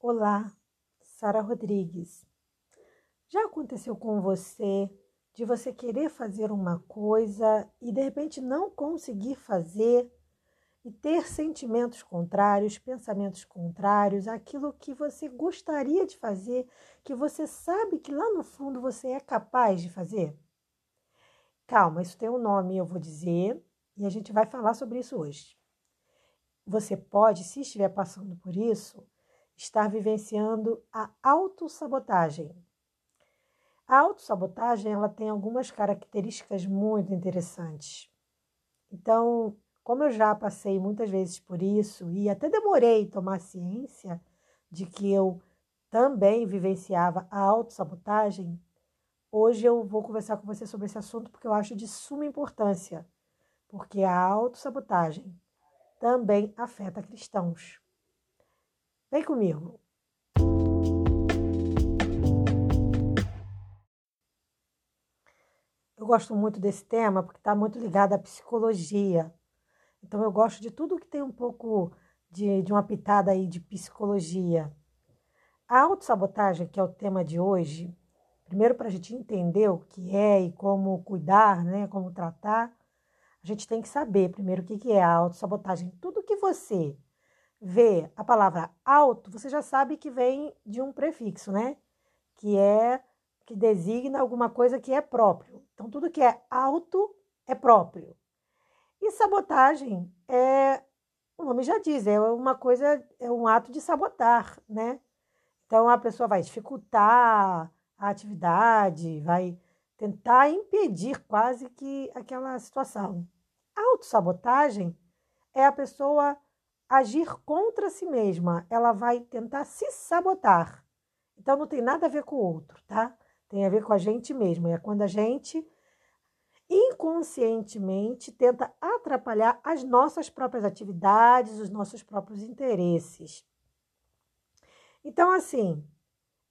Olá, Sara Rodrigues. Já aconteceu com você de você querer fazer uma coisa e de repente não conseguir fazer e ter sentimentos contrários, pensamentos contrários, aquilo que você gostaria de fazer, que você sabe que lá no fundo você é capaz de fazer? Calma, isso tem um nome, eu vou dizer, e a gente vai falar sobre isso hoje. Você pode, se estiver passando por isso, estar vivenciando a autossabotagem. A autossabotagem ela tem algumas características muito interessantes. Então, como eu já passei muitas vezes por isso e até demorei tomar ciência de que eu também vivenciava a autossabotagem, hoje eu vou conversar com você sobre esse assunto porque eu acho de suma importância, porque a autossabotagem também afeta cristãos. Vem comigo. Eu gosto muito desse tema porque está muito ligado à psicologia. Então eu gosto de tudo que tem um pouco de, de uma pitada aí de psicologia. A autossabotagem, que é o tema de hoje, primeiro para a gente entender o que é e como cuidar, né, como tratar, a gente tem que saber primeiro o que é a autossabotagem. Tudo que você vê a palavra auto, você já sabe que vem de um prefixo, né? Que é que designa alguma coisa que é próprio. Então, tudo que é auto é próprio. E sabotagem é, o nome já diz, é uma coisa, é um ato de sabotar, né? Então, a pessoa vai dificultar a atividade, vai tentar impedir quase que aquela situação. A autossabotagem é a pessoa agir contra si mesma, ela vai tentar se sabotar. Então não tem nada a ver com o outro, tá? Tem a ver com a gente mesmo. É quando a gente inconscientemente tenta atrapalhar as nossas próprias atividades, os nossos próprios interesses. Então, assim,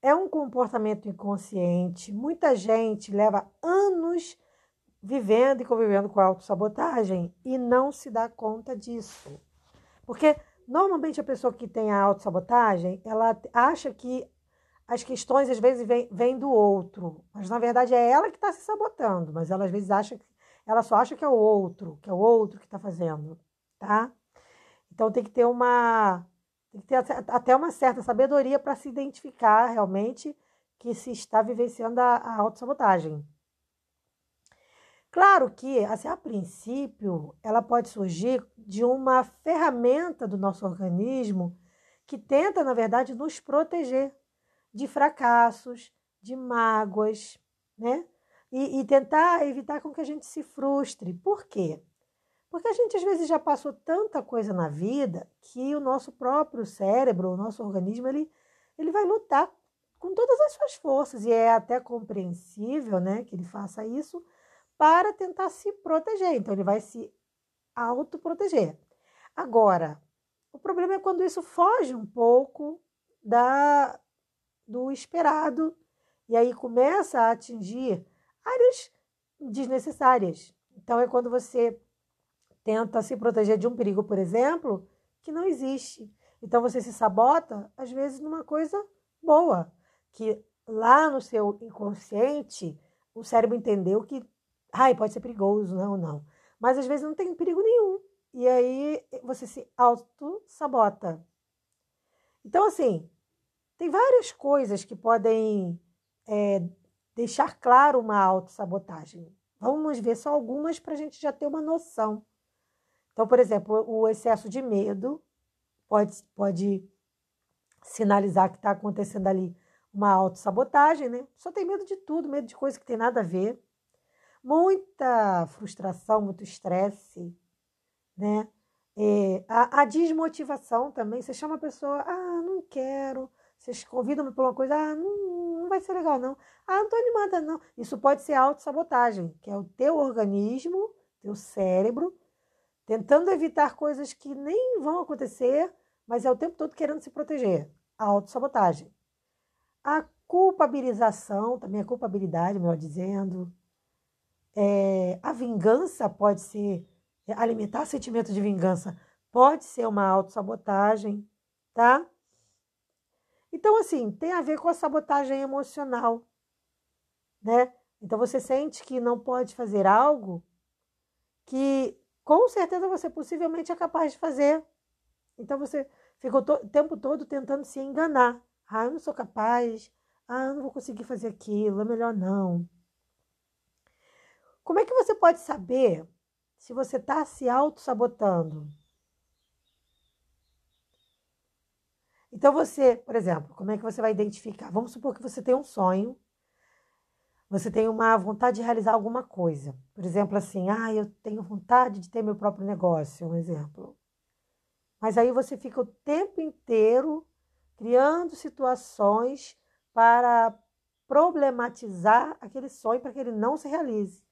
é um comportamento inconsciente. Muita gente leva anos vivendo e convivendo com a autossabotagem e não se dá conta disso. Porque normalmente a pessoa que tem a autossabotagem, ela acha que as questões às vezes vêm, vêm do outro, mas na verdade é ela que está se sabotando, mas ela às vezes acha que ela só acha que é o outro, que é o outro que está fazendo, tá? Então tem que ter uma tem que ter até uma certa sabedoria para se identificar realmente que se está vivenciando a, a autossabotagem. Claro que, assim, a princípio, ela pode surgir de uma ferramenta do nosso organismo que tenta, na verdade, nos proteger de fracassos, de mágoas, né? E, e, tentar evitar com que a gente se frustre. Por quê? Porque a gente às vezes já passou tanta coisa na vida que o nosso próprio cérebro, o nosso organismo, ele, ele vai lutar com todas as suas forças. E é até compreensível né, que ele faça isso, para tentar se proteger. Então, ele vai se autoproteger. Agora, o problema é quando isso foge um pouco da do esperado e aí começa a atingir áreas desnecessárias. Então, é quando você tenta se proteger de um perigo, por exemplo, que não existe. Então, você se sabota, às vezes, numa coisa boa, que lá no seu inconsciente, o cérebro entendeu que Ai, pode ser perigoso, não, não. Mas às vezes não tem perigo nenhum. E aí você se auto-sabota. Então, assim, tem várias coisas que podem é, deixar claro uma autossabotagem. Vamos ver só algumas para a gente já ter uma noção. Então, por exemplo, o excesso de medo pode, pode sinalizar que está acontecendo ali uma autossabotagem, né? Só tem medo de tudo, medo de coisa que tem nada a ver muita frustração, muito estresse, né? É, a, a, desmotivação também, você chama a pessoa, ah, não quero, vocês convidam para uma coisa, ah, não, não vai ser legal não, ah, não tô animada não. Isso pode ser autossabotagem, que é o teu organismo, teu cérebro, tentando evitar coisas que nem vão acontecer, mas é o tempo todo querendo se proteger. A autossabotagem. A culpabilização, também a culpabilidade, melhor dizendo, é, a vingança pode ser, é, alimentar sentimento de vingança pode ser uma autossabotagem, tá? Então, assim, tem a ver com a sabotagem emocional, né? Então, você sente que não pode fazer algo que, com certeza, você possivelmente é capaz de fazer. Então, você fica o tempo todo tentando se enganar. Ah, eu não sou capaz. Ah, eu não vou conseguir fazer aquilo. É melhor não. Como é que você pode saber se você está se auto-sabotando? Então você, por exemplo, como é que você vai identificar? Vamos supor que você tem um sonho, você tem uma vontade de realizar alguma coisa. Por exemplo, assim, ah, eu tenho vontade de ter meu próprio negócio, um exemplo. Mas aí você fica o tempo inteiro criando situações para problematizar aquele sonho para que ele não se realize.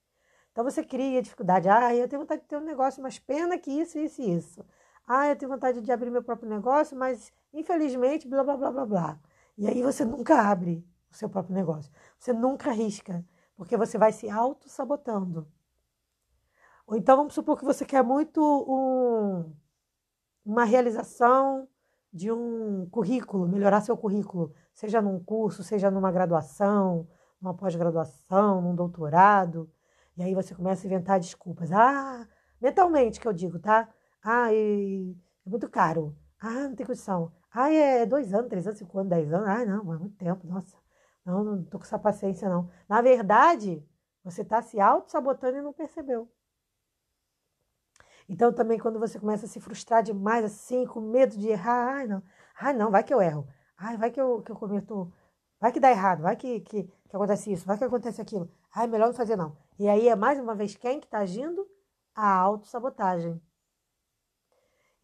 Então você cria dificuldade. Ah, eu tenho vontade de ter um negócio, mas pena que isso, isso e isso. Ah, eu tenho vontade de abrir meu próprio negócio, mas infelizmente, blá, blá, blá, blá, blá. E aí você nunca abre o seu próprio negócio. Você nunca arrisca, porque você vai se auto-sabotando. Ou então vamos supor que você quer muito um, uma realização de um currículo, melhorar seu currículo, seja num curso, seja numa graduação, numa pós-graduação, num doutorado. E aí você começa a inventar desculpas. Ah, mentalmente que eu digo, tá? Ah, é muito caro. Ah, não tem condição. Ah, é dois anos, três anos, cinco anos, dez anos. Ah, não, é muito tempo, nossa. Não, não tô com essa paciência, não. Na verdade, você está se auto-sabotando e não percebeu. Então, também, quando você começa a se frustrar demais, assim, com medo de errar, ai, não, ai, não, vai que eu erro. Ai, vai que eu, que eu cometo. Vai que dá errado, vai que, que, que acontece isso, vai que acontece aquilo. Ai, melhor não fazer, não. E aí é mais uma vez quem que está agindo? A autossabotagem.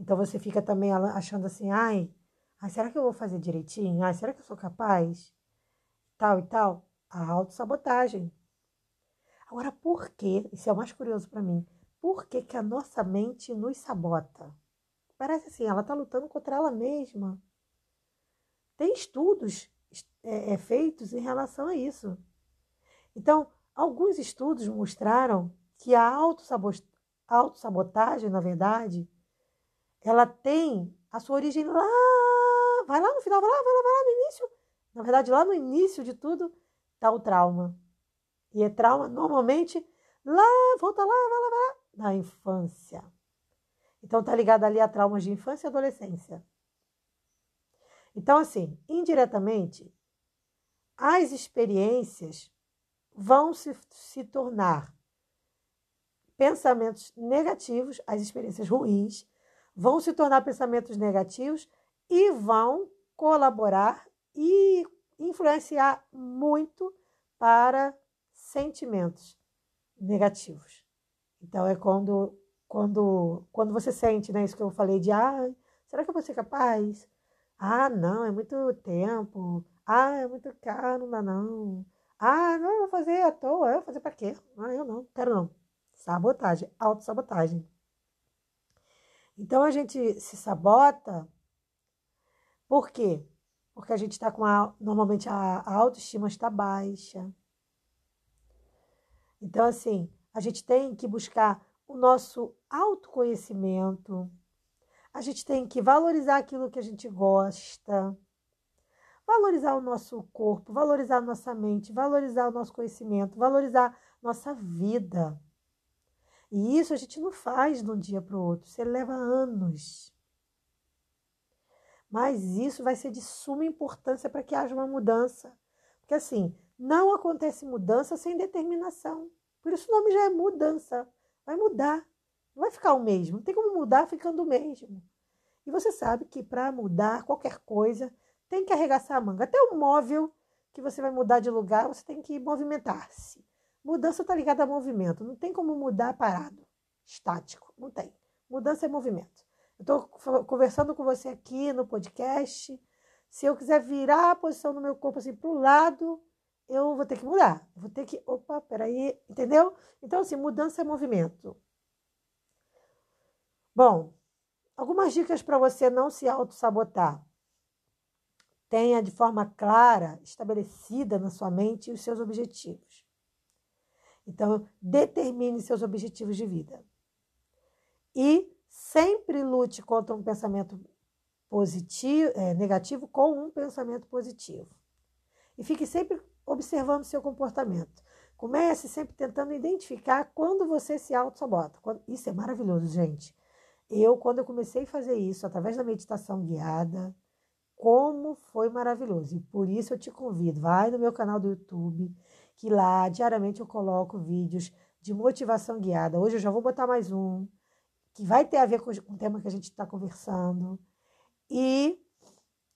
Então você fica também achando assim, ai, ai, será que eu vou fazer direitinho? Ai, será que eu sou capaz? Tal e tal. A autossabotagem. Agora, por quê? Isso é o mais curioso para mim. Por que, que a nossa mente nos sabota? Parece assim, ela está lutando contra ela mesma. Tem estudos é, é, feitos em relação a isso. Então, Alguns estudos mostraram que a autossabotagem, na verdade, ela tem a sua origem lá, vai lá no final, vai lá, vai lá, vai lá no início. Na verdade, lá no início de tudo está o trauma. E é trauma, normalmente, lá, volta lá, vai lá, vai lá, na infância. Então, está ligado ali a traumas de infância e adolescência. Então, assim, indiretamente, as experiências vão se, se tornar pensamentos negativos, as experiências ruins vão se tornar pensamentos negativos e vão colaborar e influenciar muito para sentimentos negativos. Então é quando quando quando você sente, né, isso que eu falei de ah, será que eu vou ser capaz? Ah, não, é muito tempo. Ah, é muito caro, não dá não. Ah, não, vou fazer à toa. Eu vou fazer para quê? Ah, eu não, quero não. Sabotagem, autossabotagem. Então a gente se sabota. Por quê? Porque a gente está com a. Normalmente a, a autoestima está baixa. Então, assim, a gente tem que buscar o nosso autoconhecimento. A gente tem que valorizar aquilo que a gente gosta valorizar o nosso corpo, valorizar a nossa mente, valorizar o nosso conhecimento, valorizar nossa vida. E isso a gente não faz de um dia para o outro, isso leva anos. Mas isso vai ser de suma importância para que haja uma mudança. Porque assim, não acontece mudança sem determinação. Por isso o nome já é mudança. Vai mudar. Não vai ficar o mesmo. Não tem como mudar ficando o mesmo. E você sabe que para mudar qualquer coisa, tem que arregaçar a manga. Até o móvel que você vai mudar de lugar, você tem que movimentar-se. Mudança está ligada a movimento. Não tem como mudar parado, estático. Não tem. Mudança é movimento. Eu estou conversando com você aqui no podcast. Se eu quiser virar a posição do meu corpo assim para o lado, eu vou ter que mudar. Vou ter que. Opa, peraí. Entendeu? Então, assim, mudança é movimento. Bom, algumas dicas para você não se auto-sabotar tenha de forma clara, estabelecida na sua mente os seus objetivos. Então, determine seus objetivos de vida. E sempre lute contra um pensamento positivo, é, negativo com um pensamento positivo. E fique sempre observando seu comportamento. Comece sempre tentando identificar quando você se auto-sabota. Isso é maravilhoso, gente. Eu, quando eu comecei a fazer isso através da meditação guiada, como foi maravilhoso. E por isso eu te convido, vai no meu canal do YouTube, que lá diariamente eu coloco vídeos de motivação guiada. Hoje eu já vou botar mais um, que vai ter a ver com o tema que a gente está conversando. E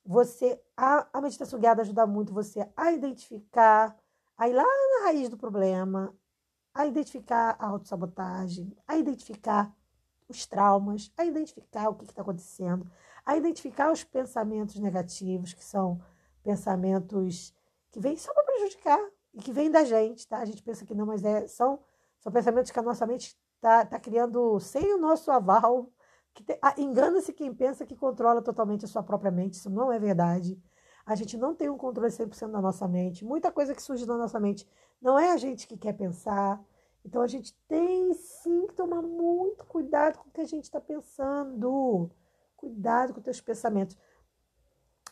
você, a, a meditação guiada ajuda muito você a identificar, a ir lá na raiz do problema, a identificar a autossabotagem, a identificar os traumas, a identificar o que está acontecendo, a identificar os pensamentos negativos, que são pensamentos que vêm só para prejudicar e que vêm da gente, tá? A gente pensa que não, mas é, são, são pensamentos que a nossa mente está tá criando sem o nosso aval. Ah, engana-se quem pensa que controla totalmente a sua própria mente, isso não é verdade. A gente não tem um controle 100% da nossa mente. Muita coisa que surge na nossa mente não é a gente que quer pensar. Então a gente tem sim que tomar muito cuidado com o que a gente está pensando. Cuidado com os teus pensamentos.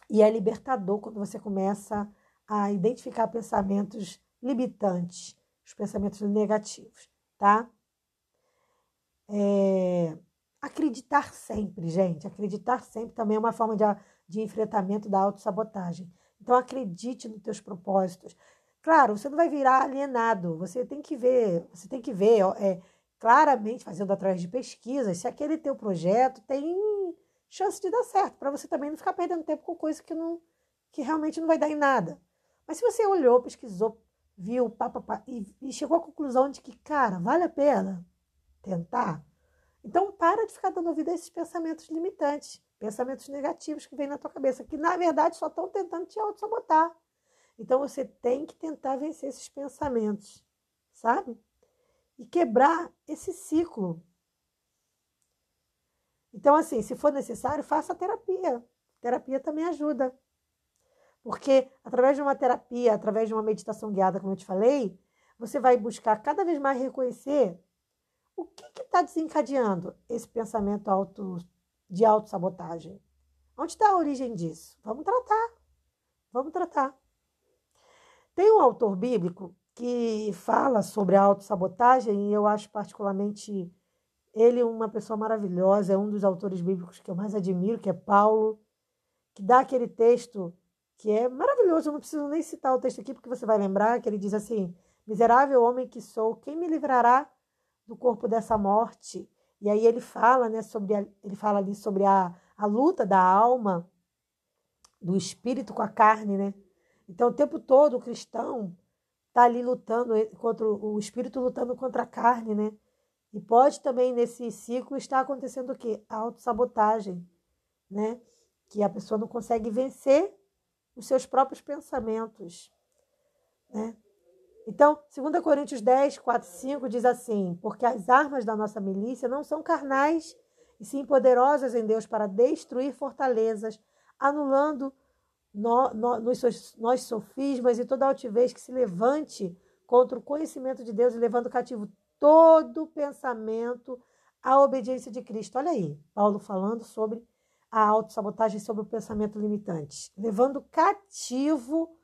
E é libertador quando você começa a identificar pensamentos limitantes, os pensamentos negativos, tá? É... Acreditar sempre, gente. Acreditar sempre também é uma forma de, de enfrentamento da autossabotagem. Então acredite nos teus propósitos. Claro, você não vai virar alienado. Você tem que ver, você tem que ver é, claramente, fazendo através de pesquisas, se aquele teu projeto tem chance de dar certo, para você também não ficar perdendo tempo com coisa que, não, que realmente não vai dar em nada. Mas se você olhou, pesquisou, viu, pá, pá, pá, e, e chegou à conclusão de que, cara, vale a pena tentar, então para de ficar dando ouvido a esses pensamentos limitantes, pensamentos negativos que vêm na tua cabeça, que na verdade só estão tentando te auto-sabotar. Então você tem que tentar vencer esses pensamentos, sabe? E quebrar esse ciclo então, assim, se for necessário, faça terapia. Terapia também ajuda. Porque através de uma terapia, através de uma meditação guiada, como eu te falei, você vai buscar cada vez mais reconhecer o que está desencadeando esse pensamento auto, de autossabotagem. Onde está a origem disso? Vamos tratar. Vamos tratar. Tem um autor bíblico que fala sobre a autossabotagem e eu acho particularmente ele é uma pessoa maravilhosa, é um dos autores bíblicos que eu mais admiro, que é Paulo, que dá aquele texto que é maravilhoso. Eu não preciso nem citar o texto aqui, porque você vai lembrar que ele diz assim: Miserável homem que sou, quem me livrará do corpo dessa morte? E aí ele fala, né, sobre a, ele fala ali sobre a, a luta da alma, do espírito com a carne, né? Então, o tempo todo o cristão está ali lutando contra o espírito lutando contra a carne, né? E pode também nesse ciclo estar acontecendo o quê? A autossabotagem, né? Que a pessoa não consegue vencer os seus próprios pensamentos, né? Então, 2 Coríntios 10, 4, 5 diz assim: Porque as armas da nossa milícia não são carnais, e sim poderosas em Deus para destruir fortalezas, anulando no, no, nos sofismas e toda altivez que se levante contra o conhecimento de Deus e levando cativo todo pensamento à obediência de Cristo. Olha aí, Paulo falando sobre a autossabotagem, sobre o pensamento limitante. Levando cativo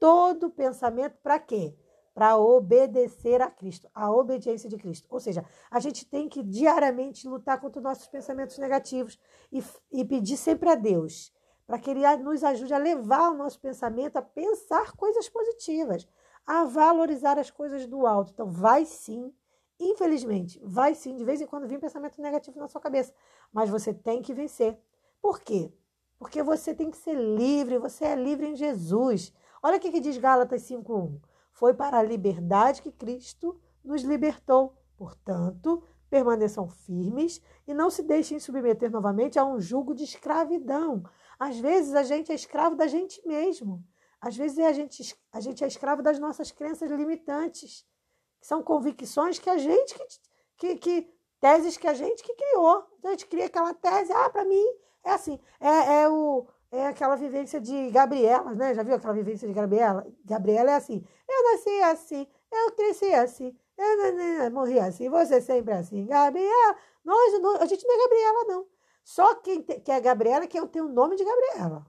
todo pensamento para quê? Para obedecer a Cristo, a obediência de Cristo. Ou seja, a gente tem que diariamente lutar contra os nossos pensamentos negativos e, e pedir sempre a Deus para que Ele nos ajude a levar o nosso pensamento a pensar coisas positivas, a valorizar as coisas do alto. Então, vai sim Infelizmente, vai sim, de vez em quando vir pensamento negativo na sua cabeça, mas você tem que vencer. Por quê? Porque você tem que ser livre, você é livre em Jesus. Olha o que, que diz Gálatas 5:1. Foi para a liberdade que Cristo nos libertou. Portanto, permaneçam firmes e não se deixem submeter novamente a um jugo de escravidão. Às vezes a gente é escravo da gente mesmo. Às vezes a gente, a gente é escravo das nossas crenças limitantes são convicções que a gente que, que, que teses que a gente que criou. Então, a gente cria aquela tese, ah, para mim é assim, é, é o é aquela vivência de Gabriela, né? Já viu aquela vivência de Gabriela? Gabriela é assim, eu nasci assim, eu cresci assim, eu morri assim, você sempre assim. Gabriela, nós, a gente não é Gabriela, não. Só quem te, que é Gabriela que tem o nome de Gabriela.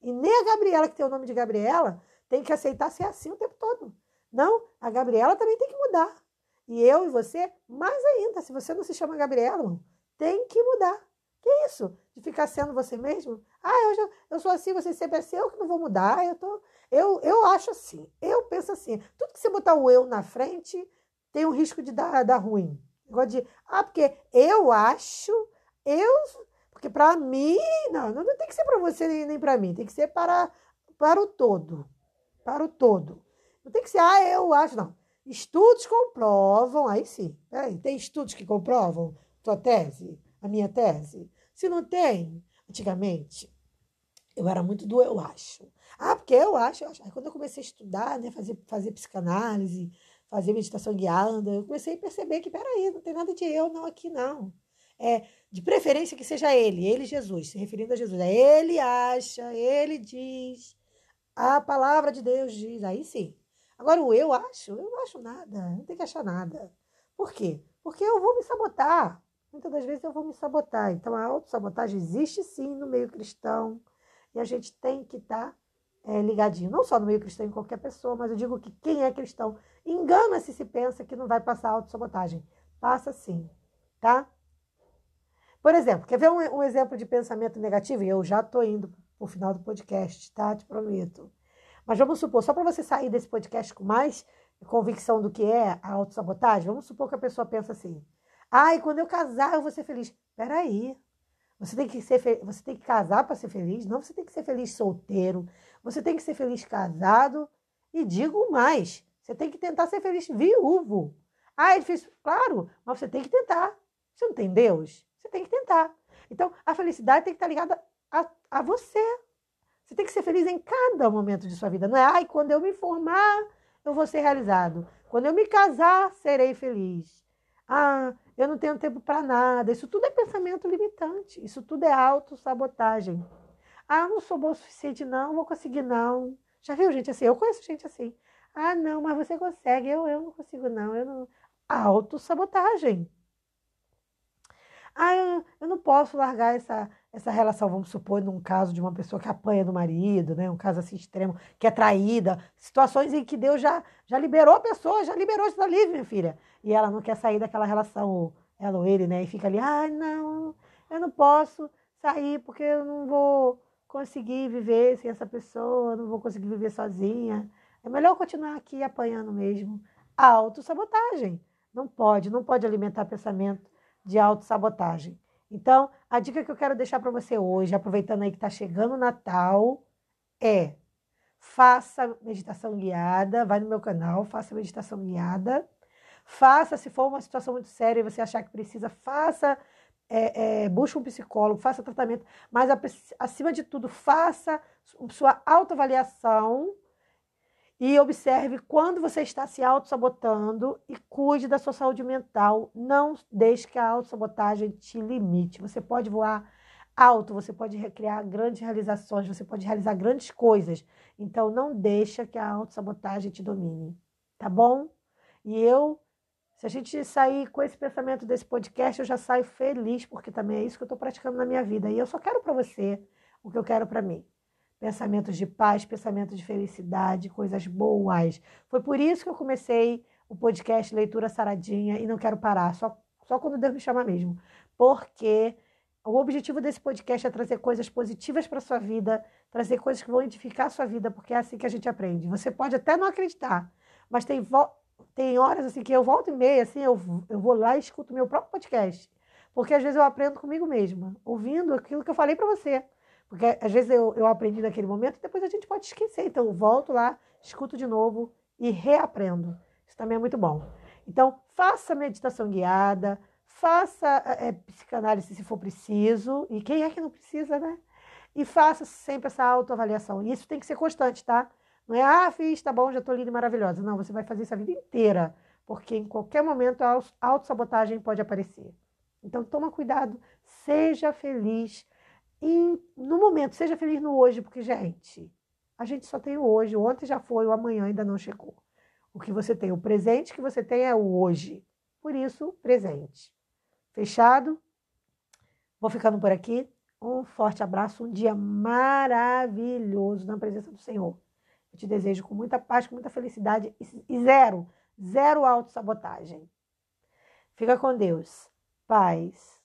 E nem a Gabriela que tem o nome de Gabriela tem que aceitar ser assim o tempo todo. Não, a Gabriela também tem que mudar. E eu e você, mais ainda, se você não se chama Gabriela, tem que mudar. Que isso? De ficar sendo você mesmo? Ah, eu, já, eu sou assim, você sempre é assim, eu que não vou mudar. Eu, tô, eu, eu acho assim, eu penso assim. Tudo que você botar o eu na frente tem um risco de dar, dar ruim. Negócio de, ah, porque eu acho, eu. Porque para mim, não, não tem que ser para você nem, nem para mim, tem que ser para, para o todo. Para o todo. Não tem que ser, ah, eu acho, não. Estudos comprovam, aí sim. Peraí, tem estudos que comprovam tua tese, a minha tese? Se não tem, antigamente, eu era muito do eu acho. Ah, porque eu acho, eu acho. Aí quando eu comecei a estudar, né, fazer, fazer psicanálise, fazer meditação guiada, eu comecei a perceber que, peraí, não tem nada de eu não aqui, não. É, de preferência que seja ele, ele Jesus, se referindo a Jesus. É ele acha, ele diz, a palavra de Deus diz, aí sim. Agora, o eu acho, eu não acho nada, não tem que achar nada. Por quê? Porque eu vou me sabotar. Muitas das vezes eu vou me sabotar. Então, a autossabotagem existe sim no meio cristão. E a gente tem que estar tá, é, ligadinho. Não só no meio cristão, em qualquer pessoa, mas eu digo que quem é cristão engana-se se pensa que não vai passar autossabotagem. Passa sim, tá? Por exemplo, quer ver um, um exemplo de pensamento negativo? E eu já estou indo para o final do podcast, tá? Te prometo. Mas vamos supor, só para você sair desse podcast com mais convicção do que é a autossabotagem, vamos supor que a pessoa pensa assim: ai, quando eu casar eu vou ser feliz. Peraí. Você tem que ser você tem que casar para ser feliz? Não, você tem que ser feliz solteiro. Você tem que ser feliz casado. E digo mais, você tem que tentar ser feliz viúvo. Ah, é difícil. Claro, mas você tem que tentar. Você não tem Deus? Você tem que tentar. Então, a felicidade tem que estar ligada a, a você. Você tem que ser feliz em cada momento de sua vida. Não é, ai, quando eu me formar, eu vou ser realizado. Quando eu me casar, serei feliz. Ah, eu não tenho tempo para nada. Isso tudo é pensamento limitante. Isso tudo é autossabotagem. Ah, não sou bom o suficiente, não, não vou conseguir, não. Já viu gente assim? Eu conheço gente assim. Ah, não, mas você consegue. Eu, eu não consigo, não. Eu não... Autossabotagem. Ah, eu, eu não posso largar essa, essa relação, vamos supor, num caso de uma pessoa que apanha do marido, né? Um caso assim extremo, que é traída, situações em que Deus já, já liberou a pessoa, já liberou, está livre, minha filha. E ela não quer sair daquela relação, ela ou ele, né? E fica ali, ah, não, eu não posso sair porque eu não vou conseguir viver sem essa pessoa, não vou conseguir viver sozinha. É melhor continuar aqui apanhando mesmo. Autossabotagem. Não pode, não pode alimentar pensamento de autossabotagem. Então, a dica que eu quero deixar para você hoje, aproveitando aí que está chegando o Natal, é faça meditação guiada, vai no meu canal, faça meditação guiada, faça, se for uma situação muito séria e você achar que precisa, faça, é, é, busque um psicólogo, faça tratamento, mas acima de tudo, faça sua autoavaliação e observe quando você está se auto-sabotando e cuide da sua saúde mental. Não deixe que a auto-sabotagem te limite. Você pode voar alto, você pode criar grandes realizações, você pode realizar grandes coisas. Então não deixa que a auto-sabotagem te domine, tá bom? E eu, se a gente sair com esse pensamento desse podcast, eu já saio feliz, porque também é isso que eu estou praticando na minha vida. E eu só quero para você o que eu quero para mim pensamentos de paz, pensamentos de felicidade, coisas boas. Foi por isso que eu comecei o podcast Leitura Saradinha e não quero parar, só, só quando Deus me chama mesmo. Porque o objetivo desse podcast é trazer coisas positivas para sua vida, trazer coisas que vão edificar a sua vida, porque é assim que a gente aprende. Você pode até não acreditar, mas tem, tem horas assim que eu volto e meia, assim, eu, eu vou lá e escuto meu próprio podcast. Porque às vezes eu aprendo comigo mesma, ouvindo aquilo que eu falei para você. Porque às vezes eu, eu aprendi naquele momento e depois a gente pode esquecer. Então eu volto lá, escuto de novo e reaprendo. Isso também é muito bom. Então, faça meditação guiada, faça é, psicanálise se for preciso. E quem é que não precisa, né? E faça sempre essa autoavaliação. E isso tem que ser constante, tá? Não é, ah, fiz, tá bom, já tô linda e maravilhosa. Não, você vai fazer isso a vida inteira. Porque em qualquer momento a autossabotagem pode aparecer. Então, toma cuidado, seja feliz e no momento, seja feliz no hoje, porque, gente, a gente só tem o hoje. O ontem já foi, o amanhã ainda não chegou. O que você tem, o presente que você tem é o hoje. Por isso, presente. Fechado? Vou ficando por aqui. Um forte abraço, um dia maravilhoso na presença do Senhor. Eu te desejo com muita paz, com muita felicidade e zero, zero autossabotagem. Fica com Deus. Paz.